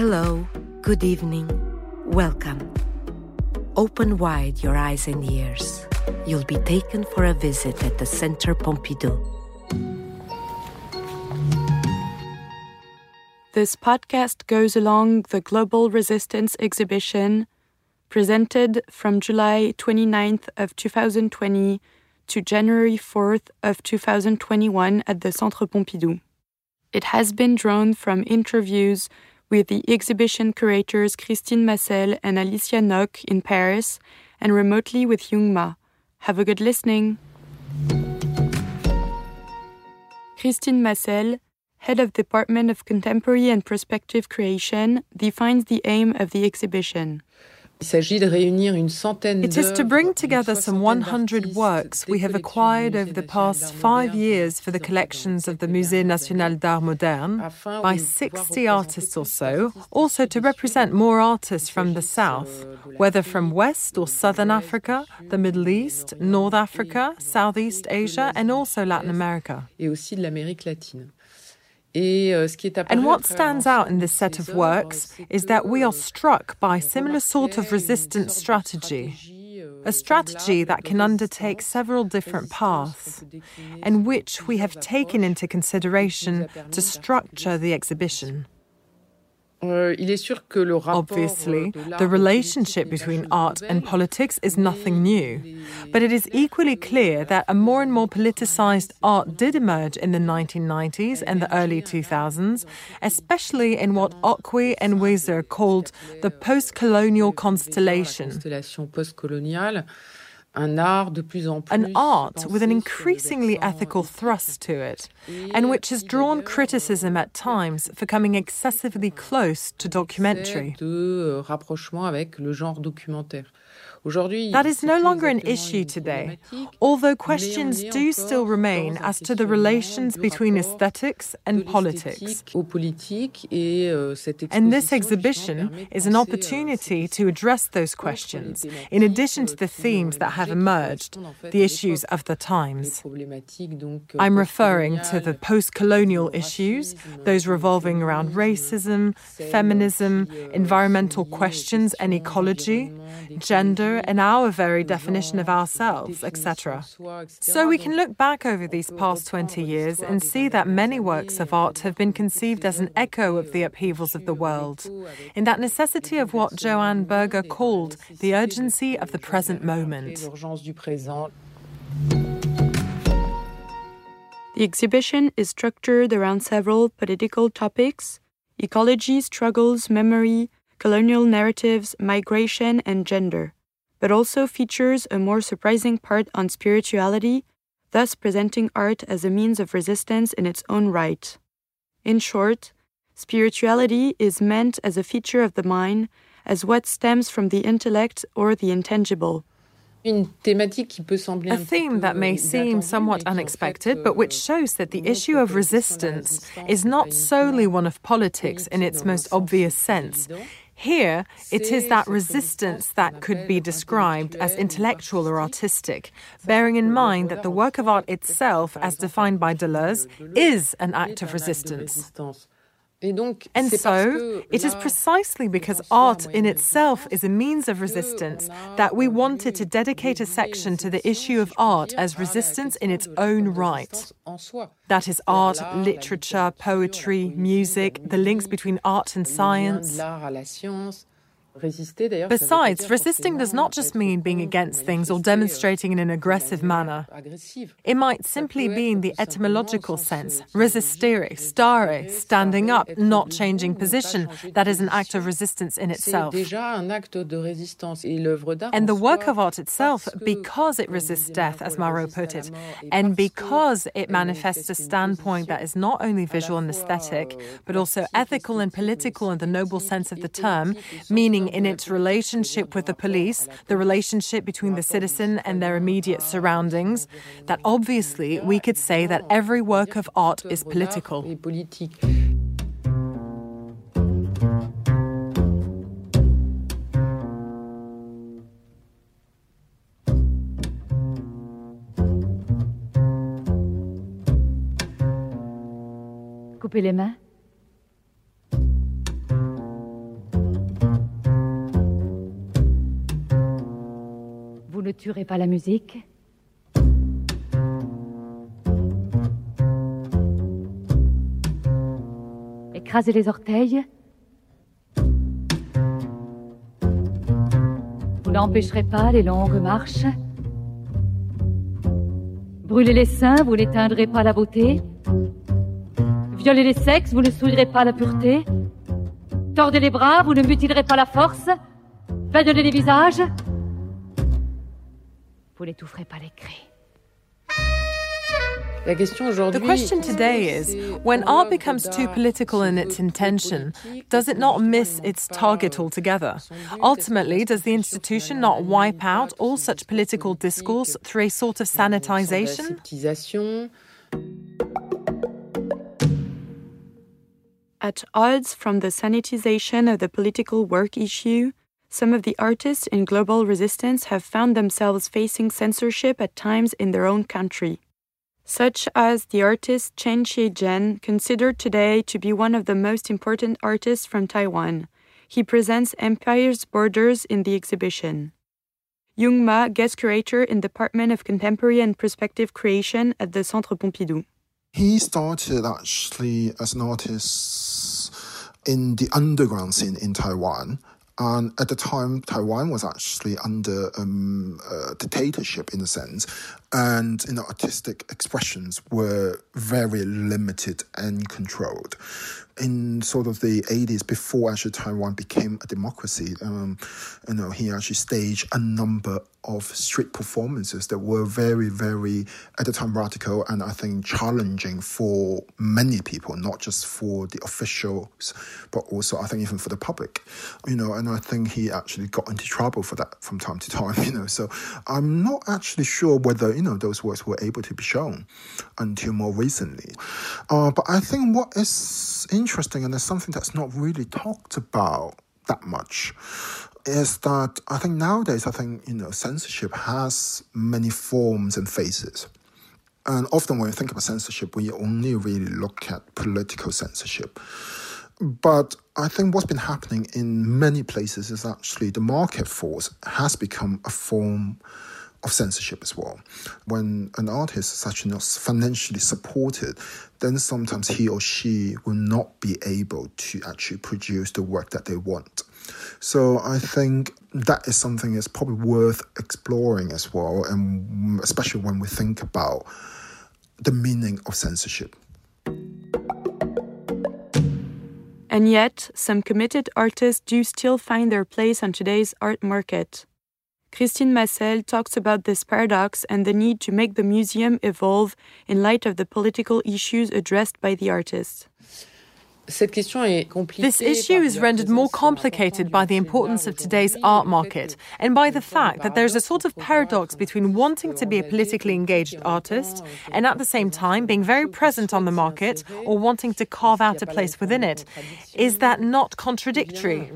Hello, good evening, welcome. Open wide your eyes and ears. You'll be taken for a visit at the Centre Pompidou. This podcast goes along the Global Resistance exhibition presented from July 29th of 2020 to January 4th of 2021 at the Centre Pompidou. It has been drawn from interviews with the exhibition curators Christine Macel and Alicia Knock in Paris and remotely with Yung Ma. Have a good listening. Christine Macel, head of Department of Contemporary and Prospective Creation, defines the aim of the exhibition. It is to bring together some 100 works we have acquired over the past five years for the collections of the Musée National d'Art Moderne by 60 artists or so, also to represent more artists from the South, whether from West or Southern Africa, the Middle East, North Africa, Southeast Asia, and also Latin America. Euh, and what stands out in this set of works is that we are struck by a similar sort of resistance strategy. euh, A strategy that can undertake several different paths, and which we have taken into consideration to structure the exhibition. Euh, Obviously, the relationship between art and politics is nothing new. But it is equally clear that a more and more politicized art did emerge in the 1990s and the early 2000s, especially in what Okwui Enwezor called the post colonial constellation. An art with an increasingly ethical thrust to it, and which has drawn criticism at times for coming excessively close to documentary. That is no longer an issue today, although questions do still remain as to the relations between aesthetics and politics. And this exhibition is an opportunity to address those questions, in addition to the themes that have emerged, the issues of the times. I'm referring to the post colonial issues, those revolving around racism, feminism, environmental questions and ecology, gender, and our very definition of ourselves, etc. So we can look back over these past 20 years and see that many works of art have been conceived as an echo of the upheavals of the world, in that necessity of what Joanne Berger called the urgency of the present moment. The exhibition is structured around several political topics ecology, struggles, memory, colonial narratives, migration, and gender, but also features a more surprising part on spirituality, thus presenting art as a means of resistance in its own right. In short, spirituality is meant as a feature of the mind, as what stems from the intellect or the intangible. A theme that may seem somewhat unexpected, but which shows that the issue of resistance is not solely one of politics in its most obvious sense. Here, it is that resistance that could be described as intellectual or artistic, bearing in mind that the work of art itself, as defined by Deleuze, is an act of resistance. And so, it is precisely because art in itself is a means of resistance that we wanted to dedicate a section to the issue of art as resistance in its own right. That is art, literature, poetry, music, the links between art and science. Besides, resisting does not just mean being against things or demonstrating in an aggressive manner. It might simply be in the etymological sense, resistere, stare, standing up, not changing position. That is an act of resistance in itself. And the work of art itself, because it resists death, as Malraux put it, and because it manifests a standpoint that is not only visual and aesthetic, but also ethical and political in the noble sense of the term, meaning in its relationship with the police, the relationship between the citizen and their immediate surroundings, that obviously we could say that every work of art is political. Coupez les mains. Ne tuerez pas la musique. Écrasez les orteils. Vous n'empêcherez pas les longues marches. Brûlez les seins, vous n'éteindrez pas la beauté. Violez les sexes, vous ne souillerez pas la pureté. Tordez les bras, vous ne mutilerez pas la force. Faites les visages, vous n'étoufferez pas les cris. The question today is when art becomes too political in its intention, does it not miss its target altogether? Ultimately, does the institution not wipe out all such political discourse through a sort of sanitization? At odds from the sanitization of the political work issue, some of the artists in global resistance have found themselves facing censorship at times in their own country. Such as the artist Chen Chieh-jen, considered today to be one of the most important artists from Taiwan. He presents Empire's Borders in the exhibition. Yung Ma, guest curator in Department of Contemporary and Perspective Creation at the Centre Pompidou. He started actually as an artist in the underground scene in Taiwan and at the time, Taiwan was actually under um, a dictatorship in a sense, and know, artistic expressions were very limited and controlled in sort of the 80s, before actually Taiwan became a democracy, um, you know, he actually staged a number of street performances that were very, very, at the time, radical and I think challenging for many people, not just for the officials, but also I think even for the public, you know, and I think he actually got into trouble for that from time to time, you know. So I'm not actually sure whether, you know, those works were able to be shown until more recently. Uh, but I think what is interesting and there's something that's not really talked about that much is that I think nowadays I think you know censorship has many forms and faces. And often when we think about censorship, we only really look at political censorship. But I think what's been happening in many places is actually the market force has become a form of censorship as well. When an artist is actually not financially supported, then sometimes he or she will not be able to actually produce the work that they want. So I think that is something that's probably worth exploring as well, and especially when we think about the meaning of censorship. And yet, some committed artists do still find their place on today's art market. Christine Macel talks about this paradox and the need to make the museum evolve in light of the political issues addressed by the artists. This issue is rendered more complicated by the importance of today's art market and by the fact that there's a sort of paradox between wanting to be a politically engaged artist and at the same time being very present on the market or wanting to carve out a place within it. Is that not contradictory?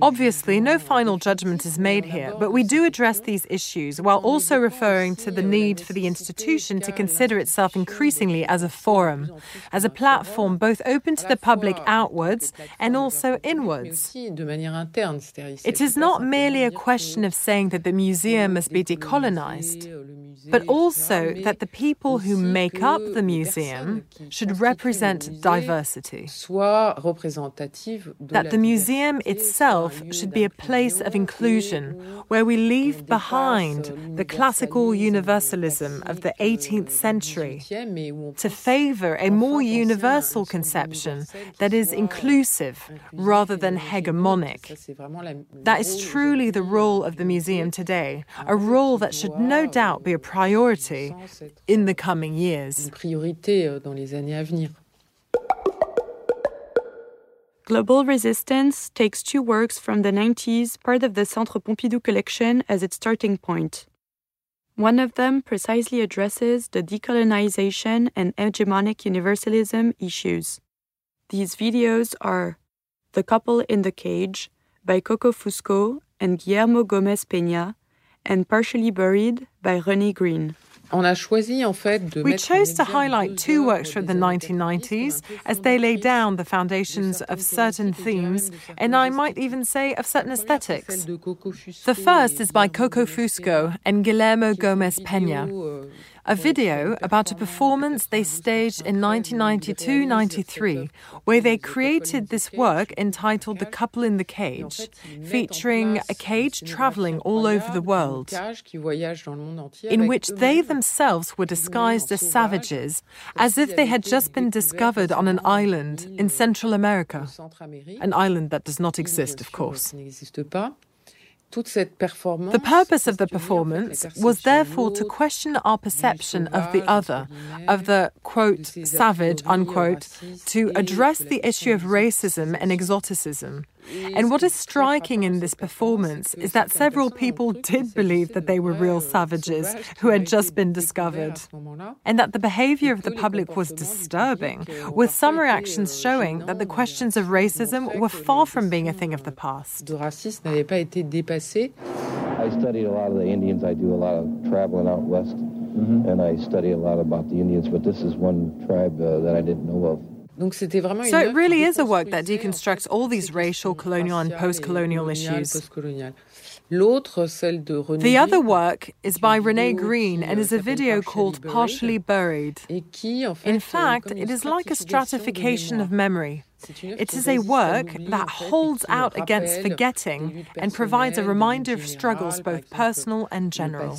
Obviously, no final judgment is made here, but we do address these issues while also referring to the need for the institution to consider itself increasingly as a forum, as a platform both open to the public public outwards and also inwards. It is not merely a question of saying that the museum must be decolonized, but also that the people who make up the museum should represent diversity. That the museum itself should be a place of inclusion where we leave behind the classical universalism of the 18th century to favor a more universal conception that is inclusive rather than hegemonic. That is truly the role of the museum today, a role that should no doubt be a priority in the coming years. Global Resistance takes two works from the 90s, part of the Centre Pompidou collection, as its starting point. One of them precisely addresses the decolonization and hegemonic universalism issues. These videos are The Couple in the Cage by Coco Fusco and Guillermo Gomez Peña, and Partially Buried by Renée Green. We chose to highlight two works from the 1990s as they lay down the foundations of certain themes, and I might even say of certain aesthetics. The first is by Coco Fusco and Guillermo Gomez Pena a video about a performance they staged in 1992 93, where they created this work entitled The Couple in the Cage, featuring a cage traveling all over the world, in which they themselves were disguised as savages, as if they had just been discovered on an island in Central America. An island that does not exist, of course. The purpose of the performance was therefore to question our perception of the other, of the quote, savage, unquote, to address the issue of racism and exoticism. And what is striking in this performance is that several people did believe that they were real savages who had just been discovered, and that the behavior of the public was disturbing, with some reactions showing that the questions of racism were far from being a thing of the past. I studied a lot of the Indians. I do a lot of traveling out west, mm-hmm. and I study a lot about the Indians, but this is one tribe uh, that I didn't know of. So it really is a work that deconstructs all these racial, colonial, and post colonial issues. The other work is by Renee Green and is a video called Partially Buried. In fact, it is like a stratification of memory. It is a work that holds out against forgetting and provides a reminder of struggles both personal and general.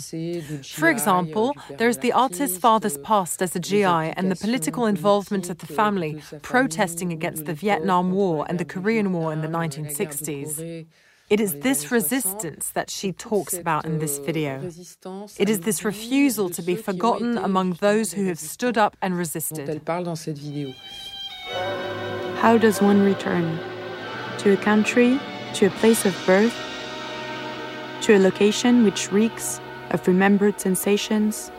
For example, there is the artist's father's past as a GI and the political involvement of the family protesting against the Vietnam War and the Korean War in the 1960s. It is this resistance that she talks about in this video. It is this refusal to be forgotten among those who have stood up and resisted. How does one return? To a country, to a place of birth, to a location which reeks of remembered sensations?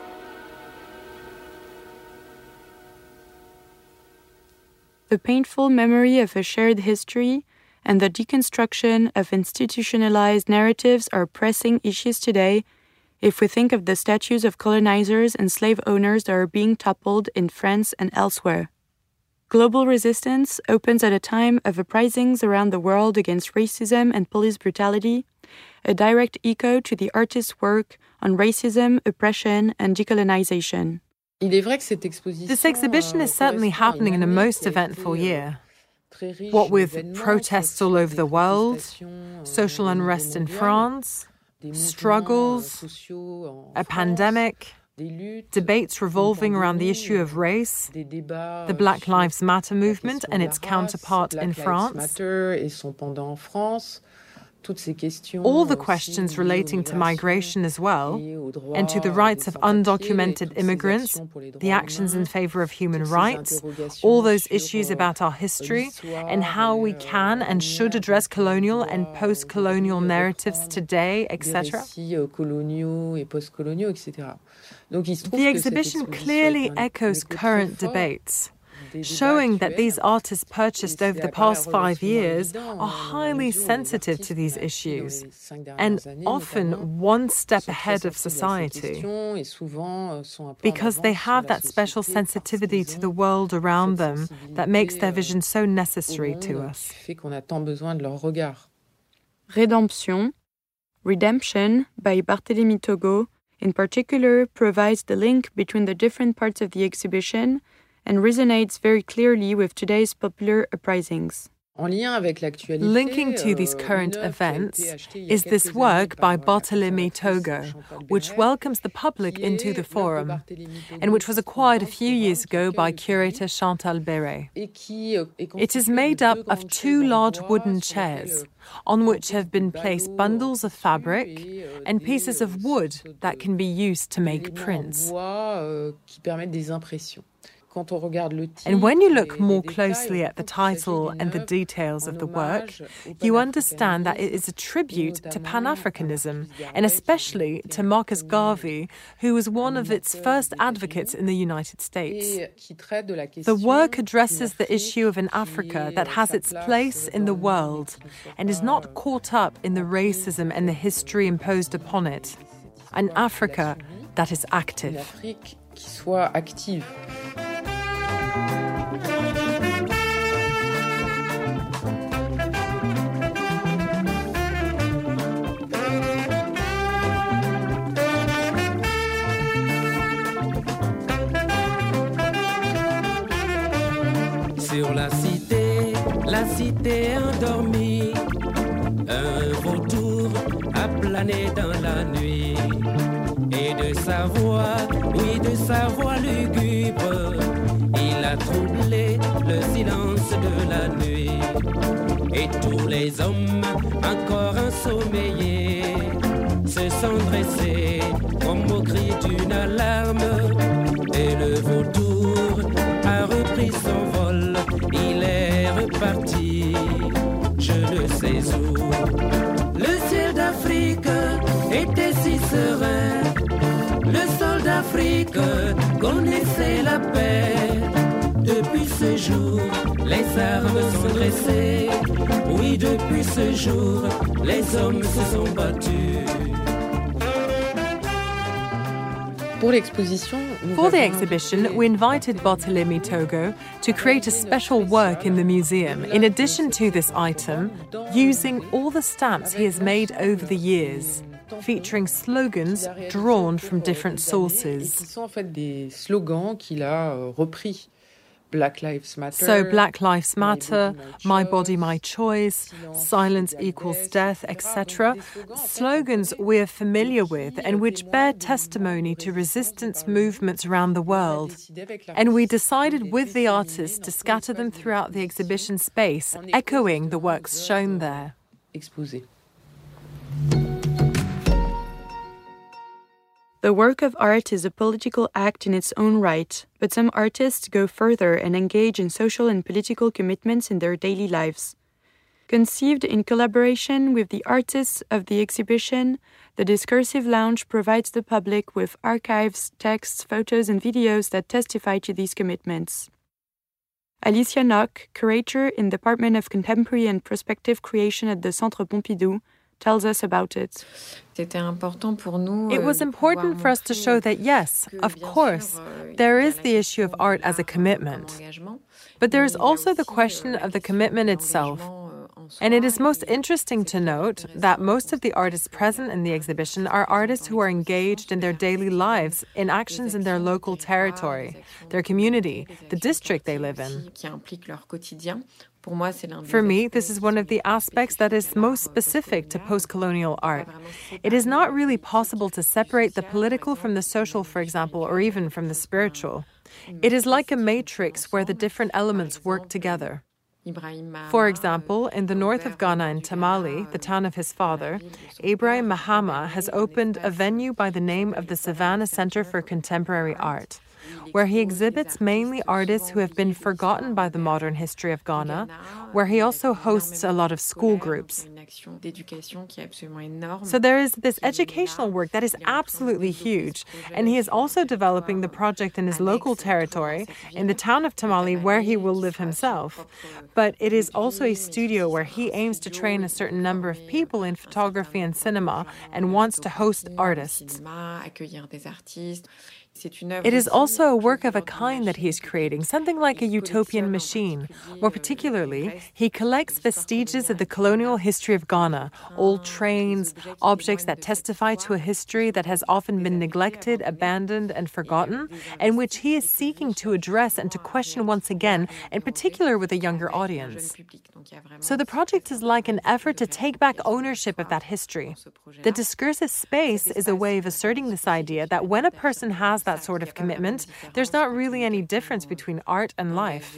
The painful memory of a shared history and the deconstruction of institutionalized narratives are pressing issues today if we think of the statues of colonizers and slave owners that are being toppled in France and elsewhere. Global resistance opens at a time of uprisings around the world against racism and police brutality, a direct echo to the artist's work on racism, oppression, and decolonization. This exhibition is certainly happening in a most eventful year. What with protests all over the world, social unrest in France, struggles, a pandemic, debates revolving around the issue of race, the Black Lives Matter movement and its counterpart in France, all the questions relating to migration as well, and to the rights of undocumented immigrants, the actions in favor of human rights, all those issues about our history, and how we can and should address colonial and post colonial narratives today, etc. The exhibition clearly echoes current debates showing that these artists purchased over the past five years are highly sensitive to these issues and often one step ahead of society. because they have that special sensitivity to the world around them that makes their vision so necessary to us. Redemption, Redemption by Barthélemy Toguo in particular provides the link between the different parts of the exhibition and resonates very clearly with today's popular uprisings. Linking to these euh, current events is this work by Barthélemy Toguo, which welcomes the public into the forum, and which was acquired a few years ago by curator Chantal Béret. It is made up of two large wooden chairs, on which have been placed bundles of fabric and pieces of wood that can be used to make prints. And when you look more closely at the title and the details of the work, you understand that it is a tribute to Pan Africanism, and especially to Marcus Garvey, who was one of its first advocates in the United States. The work addresses the issue of an Africa that has its place in the world and is not caught up in the racism and the history imposed upon it. An Africa that is active. Sur la cité, la cité endormie, vol, il est reparti, je ne sais où. Le ciel d'Afrique était si serein, le sol d'Afrique connaissait la paix. Depuis ce jour, les armes sont dressées. Oui, depuis ce jour, les hommes se sont battus. For the exhibition, we invited Barthelemy Toguo to create a special work in the museum, in addition to this item, using all the stamps he has made over the years, featuring slogans drawn from different sources. Black Lives Matter. So, Black Lives Matter, My Body, My Choice, Silence Equals Death, etc. Slogans we're familiar with and which bear testimony to resistance movements around the world. And we decided with the artists to scatter them throughout the exhibition space, echoing the works shown there. Exposé. The work of art is a political act in its own right, but some artists go further and engage in social and political commitments in their daily lives. Conceived in collaboration with the artists of the exhibition, the Discursive Lounge provides the public with archives, texts, photos, and videos that testify to these commitments. Alicia Knock, curator in the Department of Contemporary and Prospective Creation at the Centre Pompidou, tells us about it. It was important for us to show that, yes, of course, there is the issue of art as a commitment. But there is also the question of the commitment itself. And it is most interesting to note that most of the artists present in the exhibition are artists who are engaged in their daily lives in actions in their local territory, their community, the district they live in. For me, this is one of the aspects that is most specific to post colonial art. It is not really possible to separate the political from the social, for example, or even from the spiritual. It is like a matrix where the different elements work together. For example, in the north of Ghana in Tamale, the town of his father, Ibrahim Mahama has opened a venue by the name of the Savannah Center for Contemporary Art where he exhibits mainly artists who have been forgotten by the modern history of Ghana, where he also hosts a lot of school groups. So there is this educational work that is absolutely huge, and he is also developing the project in his local territory, in the town of Tamale, where he will live himself. But it is also a studio where he aims to train a certain number of people in photography and cinema and wants to host artists. It is also a work of a kind that he is creating, something like a utopian machine. More particularly, he collects vestiges of the colonial history of Ghana, old trains, objects that testify to a history that has often been neglected, abandoned, and forgotten, and which he is seeking to address and to question once again, in particular with a younger audience. So the project is like an effort to take back ownership of that history. The discursive space is a way of asserting this idea that when a person has that sort of commitment, there's not really any difference between art and life.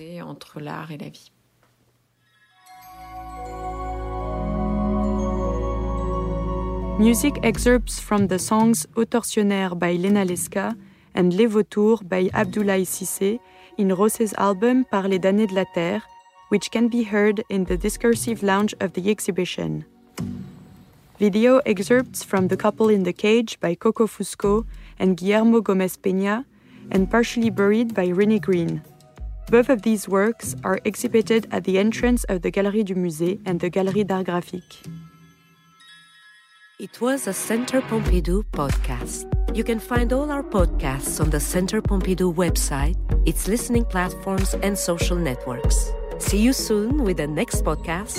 Music excerpts from the songs Au Tortionnaire by Lena Leska and Les Vautours by Abdoulaye Cissé in Rossé's album Parler d'années de la Terre, which can be heard in the discursive lounge of the exhibition. Video excerpts from The Couple in the Cage by Coco Fusco and Guillermo Gomez Peña, and Partially Buried by Renée Green. Both of these works are exhibited at the entrance of the Galerie du Musée and the Galerie d'Art Graphique. It was a Center Pompidou podcast. You can find all our podcasts on the Center Pompidou website, its listening platforms, and social networks. See you soon with the next podcast.